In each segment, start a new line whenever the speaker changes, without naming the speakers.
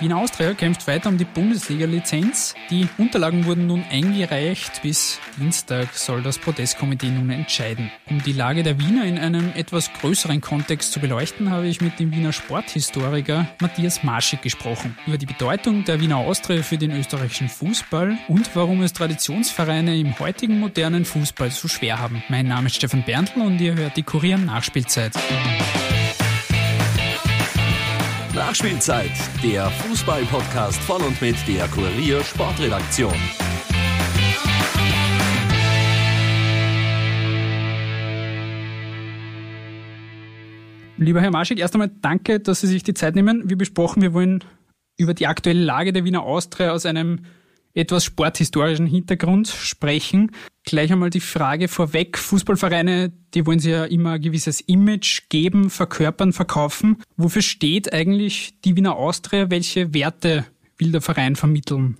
Wiener Austria kämpft weiter um die Bundesliga-Lizenz. Die Unterlagen wurden nun eingereicht. Bis Dienstag soll das Protestkomitee nun entscheiden. Um die Lage der Wiener in einem etwas größeren Kontext zu beleuchten, habe ich mit dem Wiener Sporthistoriker Matthias Marschig gesprochen. Über die Bedeutung der Wiener Austria für den österreichischen Fußball und warum es Traditionsvereine im heutigen modernen Fußball so schwer haben. Mein Name ist Stefan Berntl und ihr hört die Kurier Nachspielzeit.
Nachspielzeit, der Fußball-Podcast von und mit der Kurier Sportredaktion.
Lieber Herr Marschig, erst einmal danke, dass Sie sich die Zeit nehmen. Wie besprochen, wir wollen über die aktuelle Lage der Wiener Austria aus einem etwas sporthistorischen Hintergrund sprechen. Gleich einmal die Frage vorweg. Fußballvereine, die wollen sich ja immer ein gewisses Image geben, verkörpern, verkaufen. Wofür steht eigentlich die Wiener Austria? Welche Werte will der Verein vermitteln?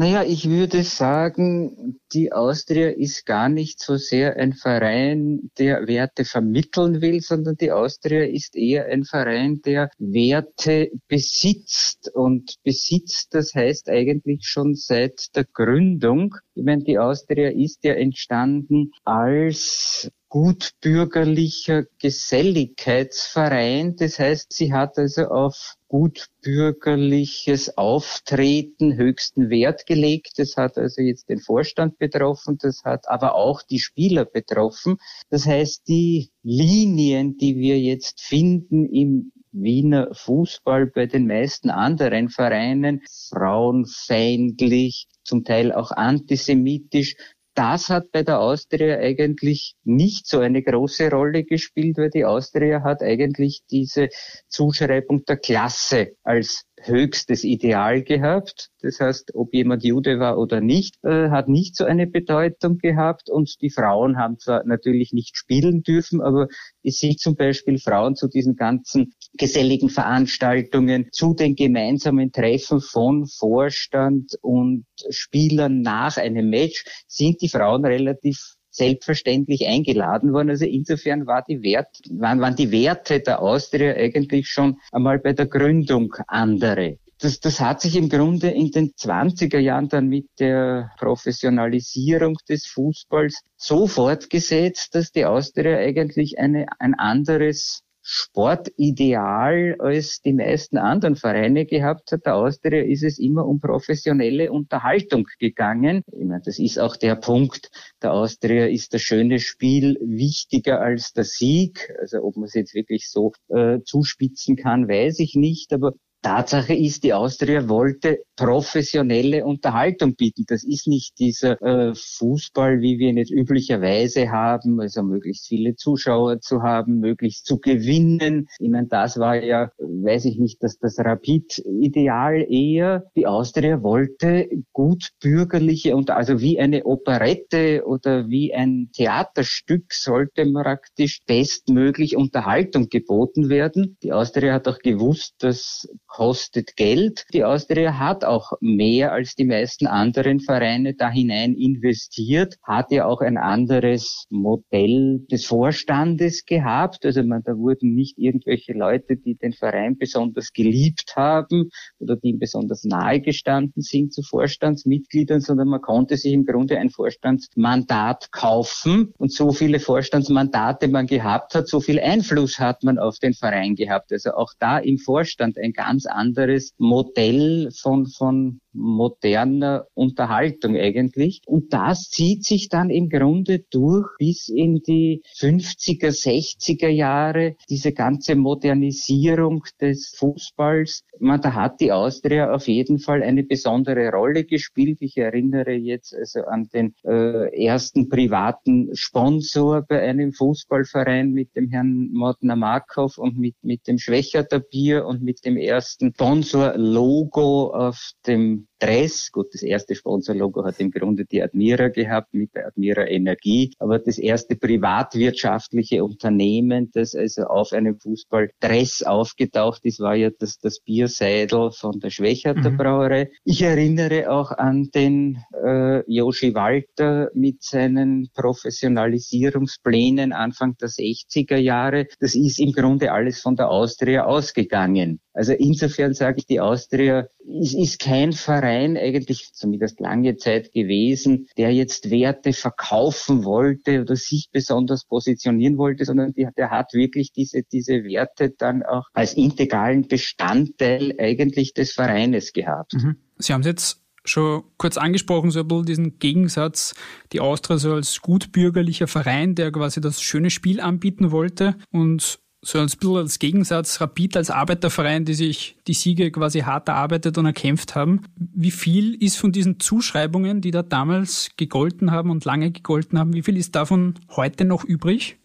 Naja, ich würde sagen, die Austria ist gar nicht so sehr ein Verein, der Werte vermitteln will, sondern die Austria ist eher ein Verein, der Werte besitzt. Und besitzt, das heißt eigentlich schon seit der Gründung. Ich meine, die Austria ist ja entstanden als gutbürgerlicher Geselligkeitsverein. Das heißt, sie hat also auf gutbürgerliches Auftreten höchsten Wert gelegt. Das hat also jetzt den Vorstand betroffen, das hat aber auch die Spieler betroffen. Das heißt, die Linien, die wir jetzt finden im Wiener Fußball bei den meisten anderen Vereinen, frauenfeindlich, zum Teil auch antisemitisch, das hat bei der Austria eigentlich nicht so eine große Rolle gespielt, weil die Austria hat eigentlich diese Zuschreibung der Klasse als höchstes Ideal gehabt. Das heißt, ob jemand Jude war oder nicht, äh, hat nicht so eine Bedeutung gehabt. Und die Frauen haben zwar natürlich nicht spielen dürfen, aber es sind zum Beispiel Frauen zu diesen ganzen geselligen Veranstaltungen, zu den gemeinsamen Treffen von Vorstand und Spielern nach einem Match, sind die Frauen relativ selbstverständlich eingeladen worden. Also insofern war die Wert, waren, waren die Werte der Austria eigentlich schon einmal bei der Gründung andere. Das, das hat sich im Grunde in den 20er Jahren dann mit der Professionalisierung des Fußballs so fortgesetzt, dass die Austria eigentlich eine, ein anderes Sportideal als die meisten anderen Vereine gehabt hat. Der Austria ist es immer um professionelle Unterhaltung gegangen. Ich meine, das ist auch der Punkt. Der Austria ist das schöne Spiel wichtiger als der Sieg. Also ob man es jetzt wirklich so äh, zuspitzen kann, weiß ich nicht. Aber Tatsache ist, die Austria wollte professionelle Unterhaltung bieten. Das ist nicht dieser äh, Fußball, wie wir ihn jetzt üblicherweise haben, also möglichst viele Zuschauer zu haben, möglichst zu gewinnen. Ich meine, das war ja, weiß ich nicht, dass das Rapid-Ideal eher. Die Austria wollte gut bürgerliche und also wie eine Operette oder wie ein Theaterstück sollte praktisch bestmöglich Unterhaltung geboten werden. Die Austria hat auch gewusst, dass kostet Geld. Die Austria hat auch mehr als die meisten anderen Vereine da hinein investiert, hat ja auch ein anderes Modell des Vorstandes gehabt. Also man, da wurden nicht irgendwelche Leute, die den Verein besonders geliebt haben oder die ihm besonders nahe gestanden sind zu Vorstandsmitgliedern, sondern man konnte sich im Grunde ein Vorstandsmandat kaufen und so viele Vorstandsmandate man gehabt hat, so viel Einfluss hat man auf den Verein gehabt. Also auch da im Vorstand ein ganz ganz anderes Modell von, von moderner Unterhaltung eigentlich. Und das zieht sich dann im Grunde durch bis in die 50er, 60er Jahre, diese ganze Modernisierung des Fußballs. Man, da hat die Austria auf jeden Fall eine besondere Rolle gespielt. Ich erinnere jetzt also an den äh, ersten privaten Sponsor bei einem Fußballverein mit dem Herrn Modner Markov und mit, mit dem Schwächerter Bier und mit dem ersten Sponsor-Logo auf dem Dress. Gut, das erste Sponsorlogo hat im Grunde die Admira gehabt mit der Admira Energie, aber das erste privatwirtschaftliche Unternehmen, das also auf einem Fußballdress aufgetaucht ist, war ja das, das Bierseidel von der Schwächerter mhm. Brauerei. Ich erinnere auch an den äh, Joshi Walter mit seinen Professionalisierungsplänen Anfang der 60er Jahre. Das ist im Grunde alles von der Austria ausgegangen. Also insofern sage ich, die Austria ist, ist kein Verein eigentlich zumindest lange Zeit gewesen, der jetzt Werte verkaufen wollte oder sich besonders positionieren wollte, sondern die, der hat wirklich diese, diese Werte dann auch als integralen Bestandteil eigentlich des Vereines gehabt.
Mhm. Sie haben es jetzt schon kurz angesprochen, so ein bisschen diesen Gegensatz, die Austria so als gutbürgerlicher Verein, der quasi das schöne Spiel anbieten wollte und so ein bisschen als Gegensatz Rapid als Arbeiterverein, die sich die Siege quasi hart erarbeitet und erkämpft haben. Wie viel ist von diesen Zuschreibungen, die da damals gegolten haben und lange gegolten haben, wie viel ist davon heute noch übrig?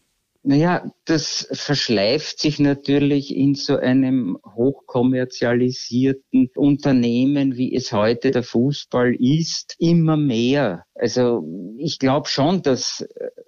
Naja, das verschleift sich natürlich in so einem hochkommerzialisierten Unternehmen, wie es heute der Fußball ist, immer mehr. Also ich glaube schon, dass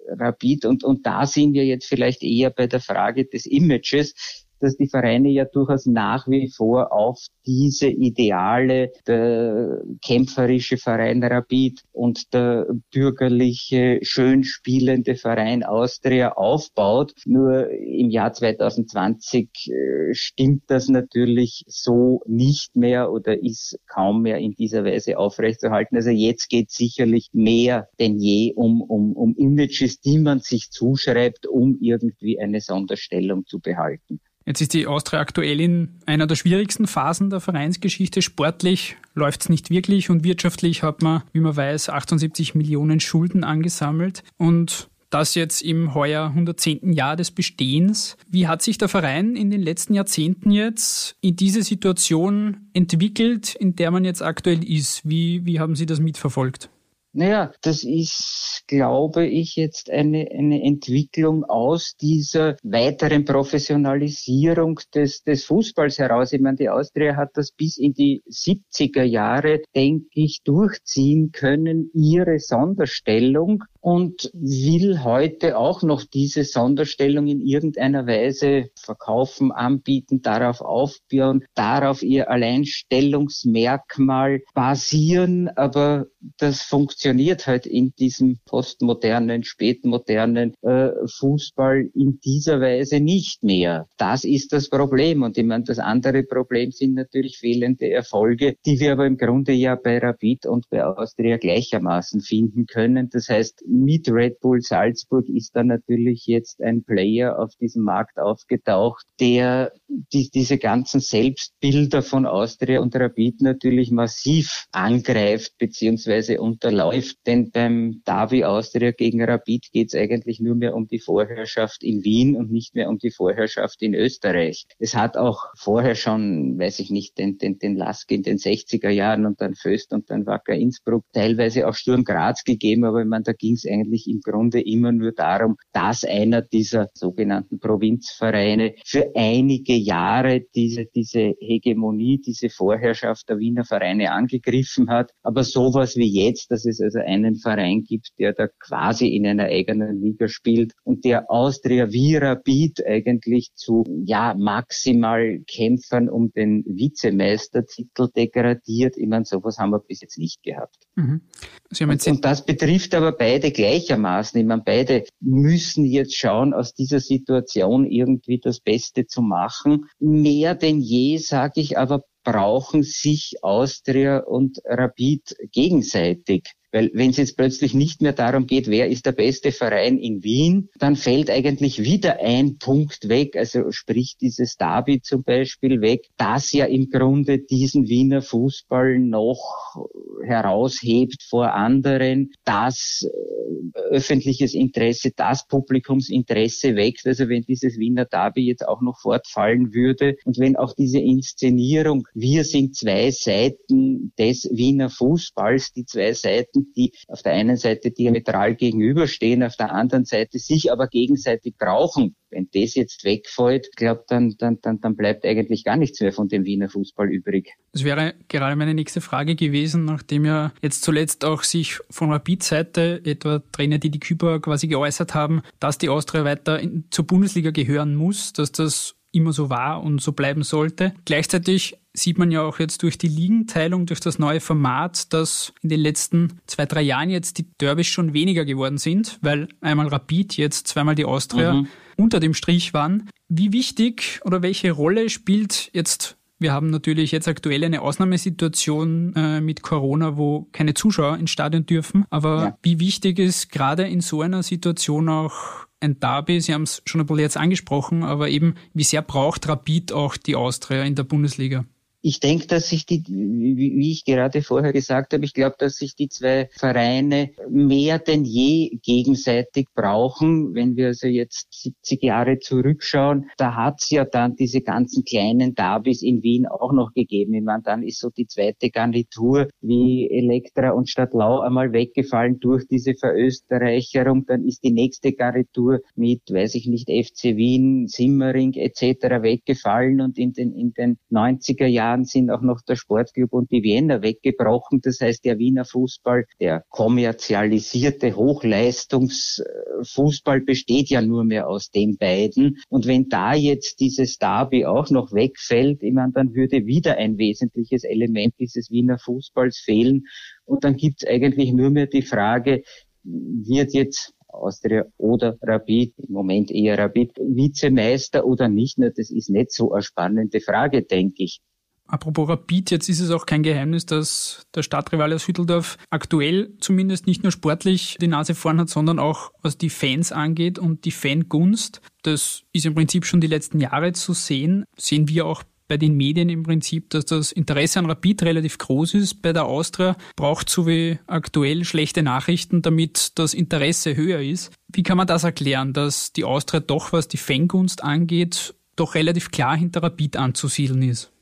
Rapid, und, und da sind wir jetzt vielleicht eher bei der Frage des Images, dass die Vereine ja durchaus nach wie vor auf diese Ideale, der kämpferische Verein Rapid und der bürgerliche, schön spielende Verein Austria aufbaut. Nur im Jahr 2020 äh, stimmt das natürlich so nicht mehr oder ist kaum mehr in dieser Weise aufrechtzuerhalten. Also jetzt geht sicherlich mehr denn je um, um, um Images, die man sich zuschreibt, um irgendwie eine Sonderstellung zu behalten.
Jetzt ist die Austria aktuell in einer der schwierigsten Phasen der Vereinsgeschichte. Sportlich läuft es nicht wirklich und wirtschaftlich hat man, wie man weiß, 78 Millionen Schulden angesammelt. Und das jetzt im heuer 110. Jahr des Bestehens. Wie hat sich der Verein in den letzten Jahrzehnten jetzt in diese Situation entwickelt, in der man jetzt aktuell ist? Wie, wie haben Sie das mitverfolgt?
Naja, das ist, glaube ich, jetzt eine, eine Entwicklung aus dieser weiteren Professionalisierung des, des Fußballs heraus. Ich meine, die Austria hat das bis in die 70er Jahre, denke ich, durchziehen können, ihre Sonderstellung und will heute auch noch diese Sonderstellung in irgendeiner Weise verkaufen, anbieten, darauf aufbauen, darauf ihr Alleinstellungsmerkmal basieren, aber das funktioniert halt in diesem postmodernen, spätmodernen äh, Fußball in dieser Weise nicht mehr. Das ist das Problem. Und ich meine, das andere Problem sind natürlich fehlende Erfolge, die wir aber im Grunde ja bei Rapid und bei Austria gleichermaßen finden können. Das heißt, mit Red Bull Salzburg ist da natürlich jetzt ein Player auf diesem Markt aufgetaucht, der die, diese ganzen Selbstbilder von Austria und Rapid natürlich massiv angreift bzw. unterläuft. Denn beim Davi Austria gegen Rapid geht es eigentlich nur mehr um die Vorherrschaft in Wien und nicht mehr um die Vorherrschaft in Österreich. Es hat auch vorher schon, weiß ich nicht, den, den, den Lask in den 60er Jahren und dann Föst und dann Wacker Innsbruck, teilweise auch Sturm Graz gegeben, aber ich meine, da ging es eigentlich im Grunde immer nur darum, dass einer dieser sogenannten Provinzvereine für einige Jahre diese, diese Hegemonie, diese Vorherrschaft der Wiener Vereine angegriffen hat. Aber sowas wie jetzt, dass es also einen Verein gibt, der da quasi in einer eigenen Liga spielt und der Austria Vira Beat eigentlich zu, ja, maximal Kämpfern um den Vizemeistertitel degradiert. Ich meine, sowas haben wir bis jetzt nicht gehabt. Mhm. Und, und das betrifft aber beide gleichermaßen. Ich meine, beide müssen jetzt schauen, aus dieser Situation irgendwie das Beste zu machen. Mehr denn je, sage ich aber, brauchen sich Austria und Rapid gegenseitig. Weil wenn es jetzt plötzlich nicht mehr darum geht, wer ist der beste Verein in Wien, dann fällt eigentlich wieder ein Punkt weg, also sprich dieses Derby zum Beispiel weg, das ja im Grunde diesen Wiener Fußball noch heraushebt vor anderen, das äh, öffentliches Interesse, das Publikumsinteresse wächst. Also wenn dieses Wiener Derby jetzt auch noch fortfallen würde und wenn auch diese Inszenierung, wir sind zwei Seiten des Wiener Fußballs, die zwei Seiten Seiten, die auf der einen Seite diametral gegenüberstehen, auf der anderen Seite sich aber gegenseitig brauchen. wenn das jetzt wegfällt, glaube dann, dann, dann, dann bleibt eigentlich gar nichts mehr von dem Wiener Fußball übrig.
Das wäre gerade meine nächste Frage gewesen, nachdem ja jetzt zuletzt auch sich von Rapid-Seite etwa Trainer, die die Küper quasi geäußert haben, dass die Austria weiter in, zur Bundesliga gehören muss, dass das immer so war und so bleiben sollte. Gleichzeitig sieht man ja auch jetzt durch die Ligenteilung, durch das neue Format, dass in den letzten zwei, drei Jahren jetzt die Derbys schon weniger geworden sind, weil einmal Rapid, jetzt zweimal die Austria mhm. unter dem Strich waren. Wie wichtig oder welche Rolle spielt jetzt wir haben natürlich jetzt aktuell eine Ausnahmesituation äh, mit Corona, wo keine Zuschauer ins Stadion dürfen. Aber ja. wie wichtig ist gerade in so einer Situation auch ein Derby, Sie haben es schon ein bisschen jetzt angesprochen, aber eben, wie sehr braucht Rapid auch die Austria in der Bundesliga?
Ich denke, dass sich die, wie ich gerade vorher gesagt habe, ich glaube, dass sich die zwei Vereine mehr denn je gegenseitig brauchen. Wenn wir also jetzt 70 Jahre zurückschauen, da hat es ja dann diese ganzen kleinen Derbys in Wien auch noch gegeben. Ich meine, dann ist so die zweite Garnitur wie Elektra und Stadtlau einmal weggefallen durch diese Verösterreicherung. Dann ist die nächste Garnitur mit, weiß ich nicht, FC Wien, Simmering etc. weggefallen und in den, in den 90er Jahren Jahren sind auch noch der Sportclub und die Wiener weggebrochen. Das heißt, der Wiener Fußball, der kommerzialisierte Hochleistungsfußball besteht ja nur mehr aus den beiden. Und wenn da jetzt dieses Derby auch noch wegfällt, ich meine, dann würde wieder ein wesentliches Element dieses Wiener Fußballs fehlen. Und dann gibt es eigentlich nur mehr die Frage, wird jetzt Austria oder Rapid, im Moment eher Rapid, Vizemeister oder nicht? das ist nicht so eine spannende Frage, denke ich.
Apropos Rapid, jetzt ist es auch kein Geheimnis, dass der Stadtrivale aus Hütteldorf aktuell zumindest nicht nur sportlich die Nase vorn hat, sondern auch was die Fans angeht und die Fangunst. Das ist im Prinzip schon die letzten Jahre zu sehen. Sehen wir auch bei den Medien im Prinzip, dass das Interesse an Rapid relativ groß ist. Bei der Austria braucht so wie aktuell schlechte Nachrichten, damit das Interesse höher ist. Wie kann man das erklären, dass die Austria doch, was die Fangunst angeht, doch relativ klar hinter Rapid anzusiedeln ist?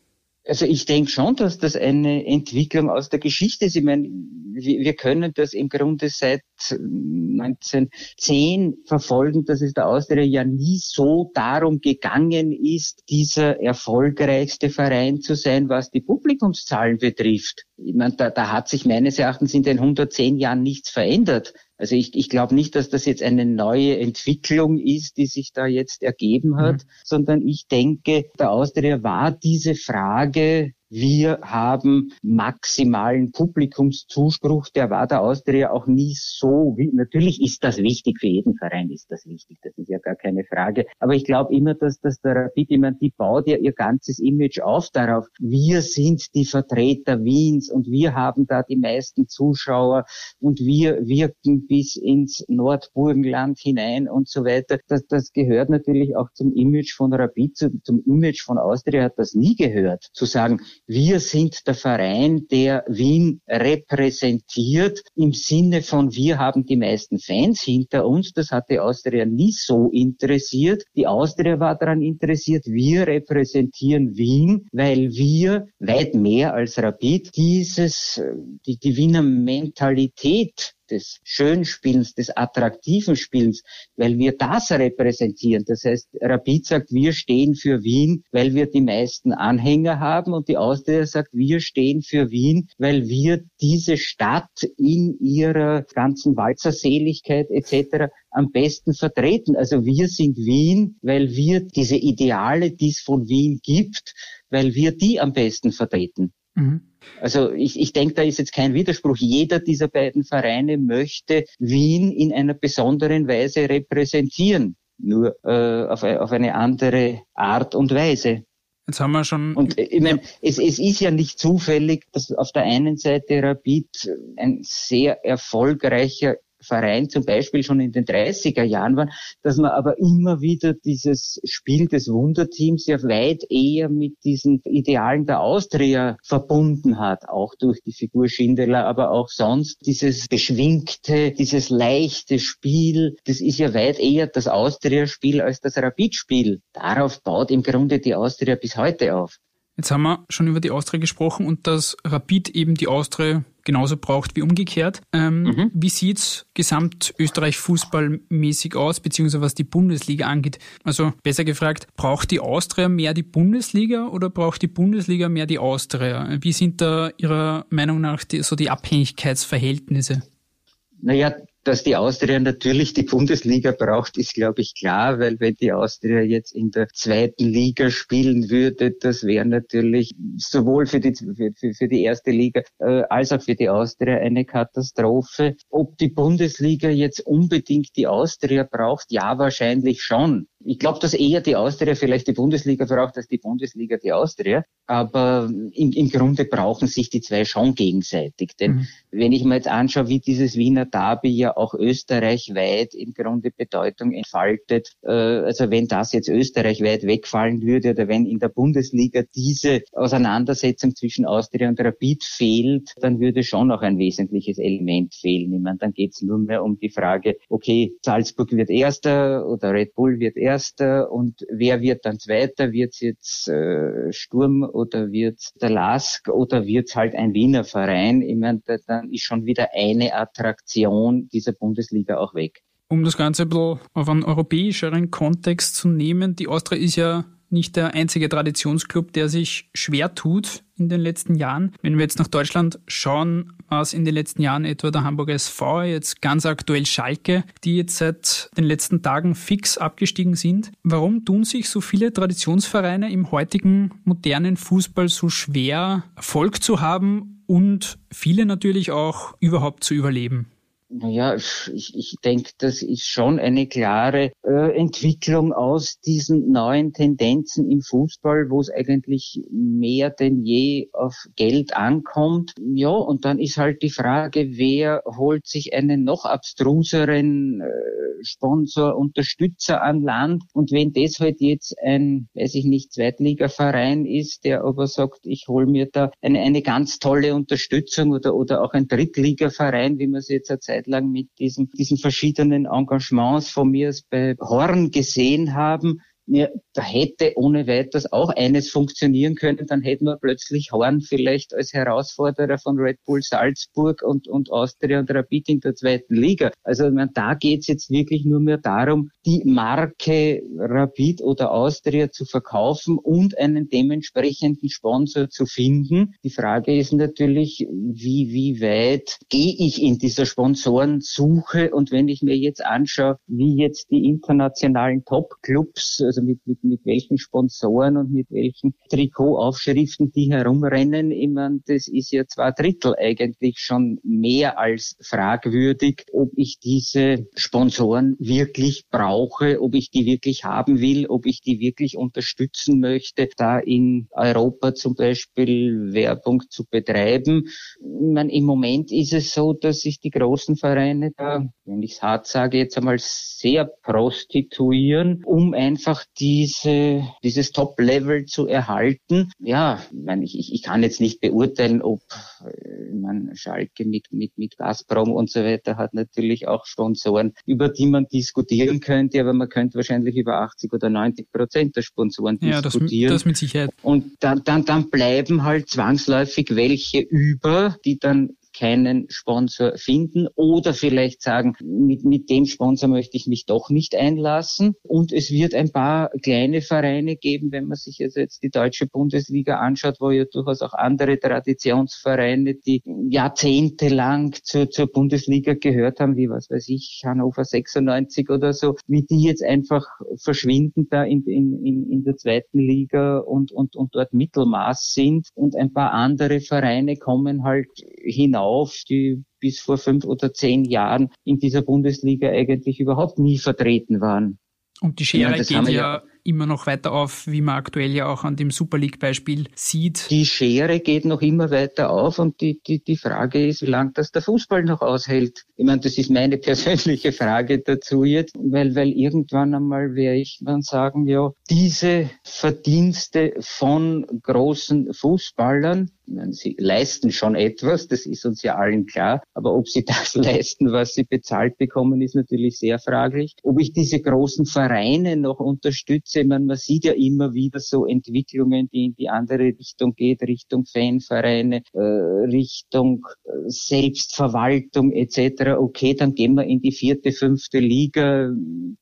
Also ich denke schon, dass das eine Entwicklung aus der Geschichte ist. Ich meine, wir können das im Grunde seit 1910 verfolgen, dass es der Austria ja nie so darum gegangen ist, dieser erfolgreichste Verein zu sein, was die Publikumszahlen betrifft. Ich meine, da, da hat sich meines Erachtens in den 110 Jahren nichts verändert. Also ich, ich glaube nicht, dass das jetzt eine neue Entwicklung ist, die sich da jetzt ergeben hat, mhm. sondern ich denke, der Austria war diese Frage wir haben maximalen Publikumszuspruch. Der war der Austria auch nie so. Natürlich ist das wichtig für jeden Verein, ist das wichtig. Das ist ja gar keine Frage. Aber ich glaube immer, dass, dass der Rapid, ich meine, die baut ja ihr ganzes Image auf darauf. Wir sind die Vertreter Wiens und wir haben da die meisten Zuschauer und wir wirken bis ins Nordburgenland hinein und so weiter. Das, das gehört natürlich auch zum Image von Rapid, zum, zum Image von Austria hat das nie gehört. Zu sagen, wir sind der Verein, der Wien repräsentiert im Sinne von wir haben die meisten Fans hinter uns. Das hat die Austria nie so interessiert. Die Austria war daran interessiert, wir repräsentieren Wien, weil wir weit mehr als Rapid dieses, die, die Wiener Mentalität des Schönspielens, des attraktiven Spielens, weil wir das repräsentieren. Das heißt, Rapid sagt, wir stehen für Wien, weil wir die meisten Anhänger haben und die Austria sagt, wir stehen für Wien, weil wir diese Stadt in ihrer ganzen Walzerseligkeit etc. am besten vertreten. Also wir sind Wien, weil wir diese Ideale, die es von Wien gibt, weil wir die am besten vertreten. Mhm. Also ich, ich denke, da ist jetzt kein Widerspruch. Jeder dieser beiden Vereine möchte Wien in einer besonderen Weise repräsentieren, nur äh, auf, auf eine andere Art und Weise.
Jetzt haben wir schon.
Und äh, ich meine, es, es ist ja nicht zufällig, dass auf der einen Seite Rapid ein sehr erfolgreicher Verein zum Beispiel schon in den 30er Jahren war, dass man aber immer wieder dieses Spiel des Wunderteams ja weit eher mit diesen Idealen der Austria verbunden hat, auch durch die Figur Schindler, aber auch sonst dieses beschwingte, dieses leichte Spiel, das ist ja weit eher das Austria-Spiel als das Rapid-Spiel. Darauf baut im Grunde die Austria bis heute auf.
Jetzt haben wir schon über die Austria gesprochen und dass Rapid eben die Austria genauso braucht wie umgekehrt. Ähm, mhm. Wie sieht's gesamt Österreich fußballmäßig aus, beziehungsweise was die Bundesliga angeht? Also besser gefragt, braucht die Austria mehr die Bundesliga oder braucht die Bundesliga mehr die Austria? Wie sind da Ihrer Meinung nach die, so die Abhängigkeitsverhältnisse?
Naja, dass die Austria natürlich die Bundesliga braucht, ist, glaube ich, klar, weil wenn die Austria jetzt in der zweiten Liga spielen würde, das wäre natürlich sowohl für die, für, für die erste Liga äh, als auch für die Austria eine Katastrophe. Ob die Bundesliga jetzt unbedingt die Austria braucht, ja, wahrscheinlich schon. Ich glaube, dass eher die Austria vielleicht die Bundesliga braucht als die Bundesliga die Austria. Aber im, im Grunde brauchen sich die zwei schon gegenseitig. Denn mhm. Wenn ich mir jetzt anschaue, wie dieses Wiener Derby ja auch österreichweit im Grunde Bedeutung entfaltet, äh, also wenn das jetzt österreichweit wegfallen würde oder wenn in der Bundesliga diese Auseinandersetzung zwischen Austria und Rapid fehlt, dann würde schon auch ein wesentliches Element fehlen. Ich meine, dann geht es nur mehr um die Frage, okay, Salzburg wird Erster oder Red Bull wird Erster und wer wird dann Zweiter? Wird es jetzt äh, Sturm oder wird der Lask oder wird halt ein Wiener Verein? Ich meine, dann ist schon wieder eine Attraktion dieser Bundesliga auch weg.
Um das Ganze ein bisschen auf einen europäischeren Kontext zu nehmen, die Austria ist ja nicht der einzige Traditionsclub, der sich schwer tut in den letzten Jahren. Wenn wir jetzt nach Deutschland schauen, war es in den letzten Jahren etwa der Hamburger SV, jetzt ganz aktuell Schalke, die jetzt seit den letzten Tagen fix abgestiegen sind. Warum tun sich so viele Traditionsvereine im heutigen modernen Fußball so schwer, Erfolg zu haben und viele natürlich auch überhaupt zu überleben?
Naja, ich, ich denke, das ist schon eine klare äh, Entwicklung aus diesen neuen Tendenzen im Fußball, wo es eigentlich mehr denn je auf Geld ankommt. Ja, und dann ist halt die Frage, wer holt sich einen noch abstruseren äh, Sponsor, Unterstützer an Land. Und wenn das halt jetzt ein, weiß ich nicht, Zweitligaverein ist, der aber sagt, ich hole mir da eine, eine ganz tolle Unterstützung oder, oder auch ein Drittligaverein, wie man es jetzt eine Zeit lang mit diesen, diesen verschiedenen Engagements von mir bei Horn gesehen haben, ja, da hätte ohne weiteres auch eines funktionieren können, dann hätten wir plötzlich Horn vielleicht als Herausforderer von Red Bull Salzburg und, und Austria und Rapid in der zweiten Liga. Also meine, da geht's jetzt wirklich nur mehr darum, die Marke Rapid oder Austria zu verkaufen und einen dementsprechenden Sponsor zu finden. Die Frage ist natürlich, wie, wie weit gehe ich in dieser Sponsorensuche und wenn ich mir jetzt anschaue, wie jetzt die internationalen Top-Clubs, also mit, mit, mit welchen Sponsoren und mit welchen Trikotaufschriften die herumrennen. Ich meine, das ist ja zwei Drittel eigentlich schon mehr als fragwürdig, ob ich diese Sponsoren wirklich brauche, ob ich die wirklich haben will, ob ich die wirklich unterstützen möchte, da in Europa zum Beispiel Werbung zu betreiben. Ich meine, im Moment ist es so, dass sich die großen Vereine da, wenn ich es hart sage, jetzt einmal sehr prostituieren, um einfach diese, dieses Top-Level zu erhalten. Ja, ich, meine, ich, ich kann jetzt nicht beurteilen, ob äh, man Schalke mit, mit, mit Gazprom und so weiter hat natürlich auch Sponsoren, über die man diskutieren könnte, aber man könnte wahrscheinlich über 80 oder 90 Prozent der Sponsoren ja, diskutieren. Das, das
mit Sicherheit.
Und dann, dann, dann bleiben halt zwangsläufig welche über, die dann keinen Sponsor finden oder vielleicht sagen, mit, mit dem Sponsor möchte ich mich doch nicht einlassen. Und es wird ein paar kleine Vereine geben, wenn man sich also jetzt die deutsche Bundesliga anschaut, wo ja durchaus auch andere Traditionsvereine, die jahrzehntelang zur, zur Bundesliga gehört haben, wie was weiß ich, Hannover 96 oder so, wie die jetzt einfach verschwinden da in, in, in, der zweiten Liga und, und, und dort Mittelmaß sind und ein paar andere Vereine kommen halt hinaus auf, die bis vor fünf oder zehn Jahren in dieser Bundesliga eigentlich überhaupt nie vertreten waren.
Und die Schere geht ja, ja immer noch weiter auf, wie man aktuell ja auch an dem Super League-Beispiel sieht.
Die Schere geht noch immer weiter auf und die, die, die Frage ist, wie lange das der Fußball noch aushält. Ich meine, das ist meine persönliche Frage dazu jetzt, weil, weil irgendwann einmal werde ich dann sagen, ja, diese Verdienste von großen Fußballern, Sie leisten schon etwas, das ist uns ja allen klar. Aber ob sie das leisten, was sie bezahlt bekommen, ist natürlich sehr fraglich. Ob ich diese großen Vereine noch unterstütze, man, man sieht ja immer wieder so Entwicklungen, die in die andere Richtung geht, Richtung Fanvereine, äh, Richtung äh, Selbstverwaltung etc. Okay, dann gehen wir in die vierte, fünfte Liga.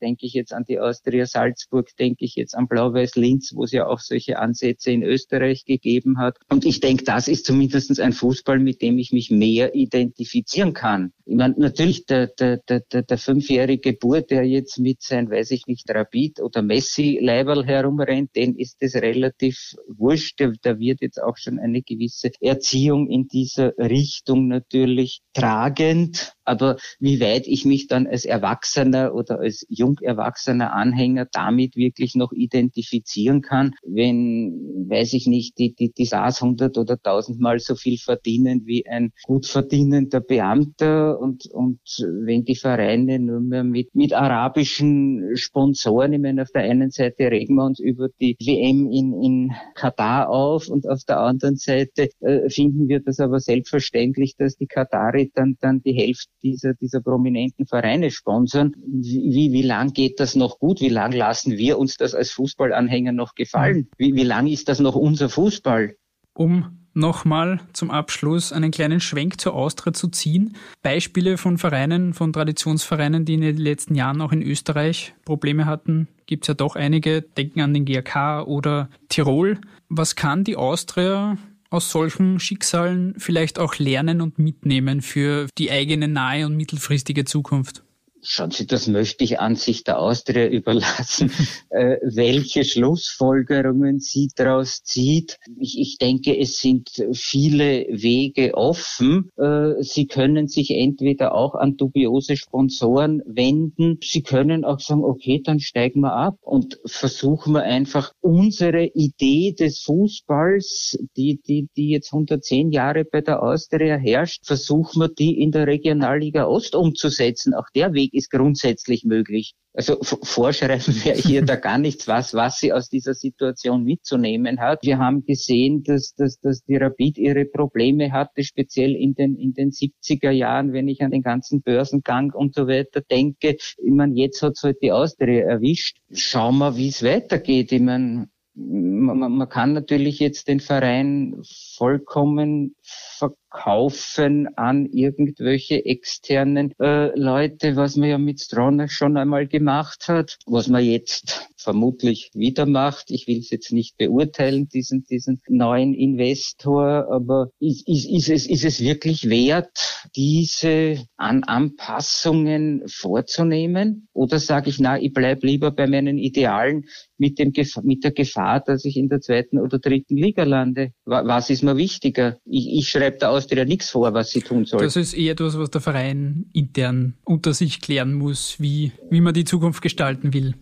Denke ich jetzt an die Austria Salzburg, denke ich jetzt an Blau-Weiß Linz, wo es ja auch solche Ansätze in Österreich gegeben hat. Und ich denke, das ist zumindest ein Fußball, mit dem ich mich mehr identifizieren kann. Ich meine, natürlich der, der, der, der fünfjährige Bur, der jetzt mit sein, weiß ich nicht, Rapid oder Messi-Leiberl herumrennt, den ist es relativ wurscht. Der, der wird jetzt auch schon eine gewisse Erziehung in dieser Richtung natürlich tragend. Aber wie weit ich mich dann als Erwachsener oder als jung erwachsener Anhänger damit wirklich noch identifizieren kann, wenn, weiß ich nicht, die, die, die SAS 100 oder 1000 Mal so viel verdienen wie ein gut verdienender Beamter und, und wenn die Vereine nur mehr mit, mit arabischen Sponsoren, ich meine, auf der einen Seite regen wir uns über die WM in, in Katar auf und auf der anderen Seite äh, finden wir das aber selbstverständlich, dass die Katari dann, dann die Hälfte dieser, dieser prominenten Vereine sponsern. Wie, wie lang geht das noch gut? Wie lang lassen wir uns das als Fußballanhänger noch gefallen? Wie, wie lang ist das noch unser Fußball?
Um nochmal zum Abschluss einen kleinen Schwenk zur Austria zu ziehen. Beispiele von Vereinen, von Traditionsvereinen, die in den letzten Jahren auch in Österreich Probleme hatten, gibt es ja doch einige. Denken an den GRK oder Tirol. Was kann die Austria aus solchen Schicksalen vielleicht auch lernen und mitnehmen für die eigene nahe und mittelfristige Zukunft?
Schauen Sie, das möchte ich an sich der Austria überlassen, äh, welche Schlussfolgerungen sie daraus zieht. Ich, ich, denke, es sind viele Wege offen. Äh, sie können sich entweder auch an dubiose Sponsoren wenden. Sie können auch sagen, okay, dann steigen wir ab und versuchen wir einfach unsere Idee des Fußballs, die, die, die jetzt 110 Jahre bei der Austria herrscht, versuchen wir die in der Regionalliga Ost umzusetzen. Auch der Weg ist grundsätzlich möglich. Also vorschreiben wir hier da gar nichts, was, was sie aus dieser Situation mitzunehmen hat. Wir haben gesehen, dass, dass, dass die Rapid ihre Probleme hatte, speziell in den, in den 70er Jahren, wenn ich an den ganzen Börsengang und so weiter denke. Ich meine, jetzt hat es halt die Austria erwischt. Schauen wir, wie es weitergeht. Ich meine, man, man kann natürlich jetzt den Verein vollkommen verkaufen an irgendwelche externen äh, Leute, was man ja mit Stronach schon einmal gemacht hat, was man jetzt vermutlich wieder macht. Ich will es jetzt nicht beurteilen, diesen, diesen neuen Investor, aber ist, ist, ist, es, ist es wirklich wert, diese An Anpassungen vorzunehmen? Oder sage ich, na, ich bleib lieber bei meinen Idealen mit, dem, mit der Gefahr, dass ich in der zweiten oder dritten Liga lande? Was ist mir wichtiger? Ich, ich schreibe der Austria nichts vor, was sie tun soll.
Das ist eher etwas, was der Verein intern unter sich klären muss, wie, wie man die Zukunft gestalten will.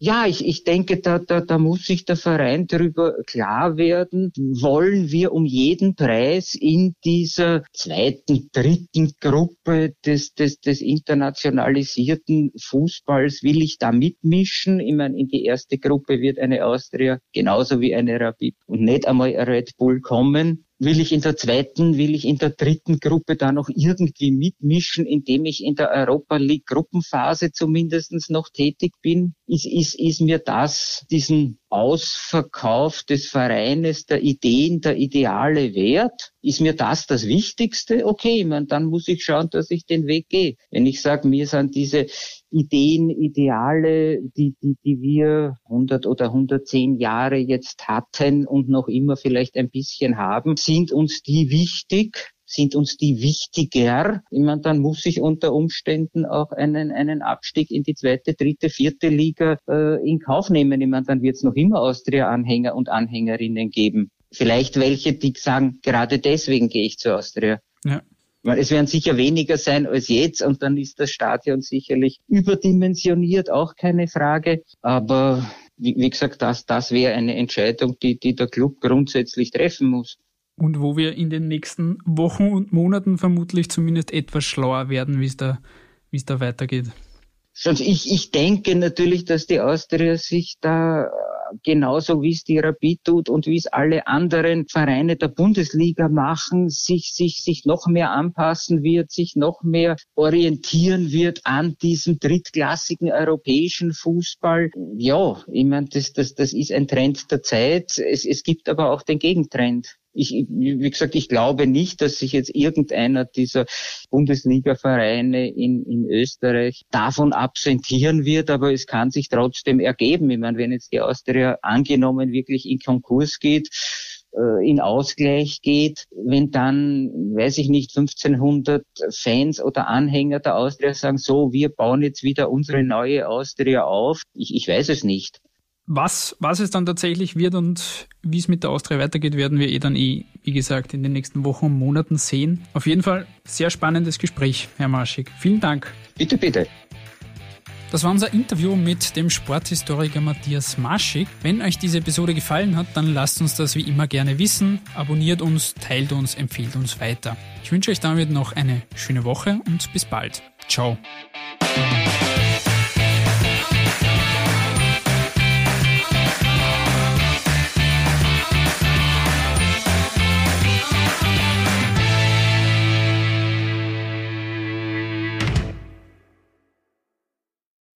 Ja, ich, ich denke, da, da, da muss sich der Verein darüber klar werden, wollen wir um jeden Preis in dieser zweiten, dritten Gruppe des, des, des internationalisierten Fußballs, will ich da mitmischen? Ich meine, in die erste Gruppe wird eine Austria genauso wie eine Rapid und nicht einmal ein Red Bull kommen will ich in der zweiten, will ich in der dritten Gruppe da noch irgendwie mitmischen, indem ich in der Europa League Gruppenphase zumindestens noch tätig bin? Ist, ist, ist mir das, diesen Ausverkauf des Vereines, der Ideen, der Ideale wert? Ist mir das das Wichtigste? Okay, man, dann muss ich schauen, dass ich den Weg gehe. Wenn ich sage, mir sind diese Ideen, Ideale, die, die, die wir 100 oder 110 Jahre jetzt hatten und noch immer vielleicht ein bisschen haben, sind uns die wichtig? Sind uns die wichtiger? Ich meine, dann muss ich unter Umständen auch einen, einen Abstieg in die zweite, dritte, vierte Liga äh, in Kauf nehmen. Ich meine, dann wird es noch immer Austria-Anhänger und Anhängerinnen geben. Vielleicht welche, die sagen, gerade deswegen gehe ich zu Austria. Ja. Es werden sicher weniger sein als jetzt und dann ist das Stadion sicherlich überdimensioniert, auch keine Frage. Aber wie, wie gesagt, das, das wäre eine Entscheidung, die, die der Club grundsätzlich treffen muss.
Und wo wir in den nächsten Wochen und Monaten vermutlich zumindest etwas schlauer werden, wie es da, es da weitergeht.
Ich, ich denke natürlich, dass die Austria sich da genauso wie es die Rapid tut und wie es alle anderen Vereine der Bundesliga machen, sich, sich, sich noch mehr anpassen wird, sich noch mehr orientieren wird an diesem drittklassigen europäischen Fußball. Ja, ich meine, das, das, das ist ein Trend der Zeit. Es, es gibt aber auch den Gegentrend ich, wie gesagt, ich glaube nicht, dass sich jetzt irgendeiner dieser Bundesliga-Vereine in, in Österreich davon absentieren wird, aber es kann sich trotzdem ergeben. Ich meine, wenn jetzt die Austria angenommen wirklich in Konkurs geht, äh, in Ausgleich geht, wenn dann, weiß ich nicht, 1500 Fans oder Anhänger der Austria sagen, so, wir bauen jetzt wieder unsere neue Austria auf. Ich, ich weiß es nicht.
Was, was es dann tatsächlich wird und wie es mit der Austria weitergeht, werden wir eh dann eh, wie gesagt, in den nächsten Wochen und Monaten sehen. Auf jeden Fall sehr spannendes Gespräch, Herr Marschig. Vielen Dank.
Bitte, bitte.
Das war unser Interview mit dem Sporthistoriker Matthias Marschig. Wenn euch diese Episode gefallen hat, dann lasst uns das wie immer gerne wissen. Abonniert uns, teilt uns, empfiehlt uns weiter. Ich wünsche euch damit noch eine schöne Woche und bis bald. Ciao.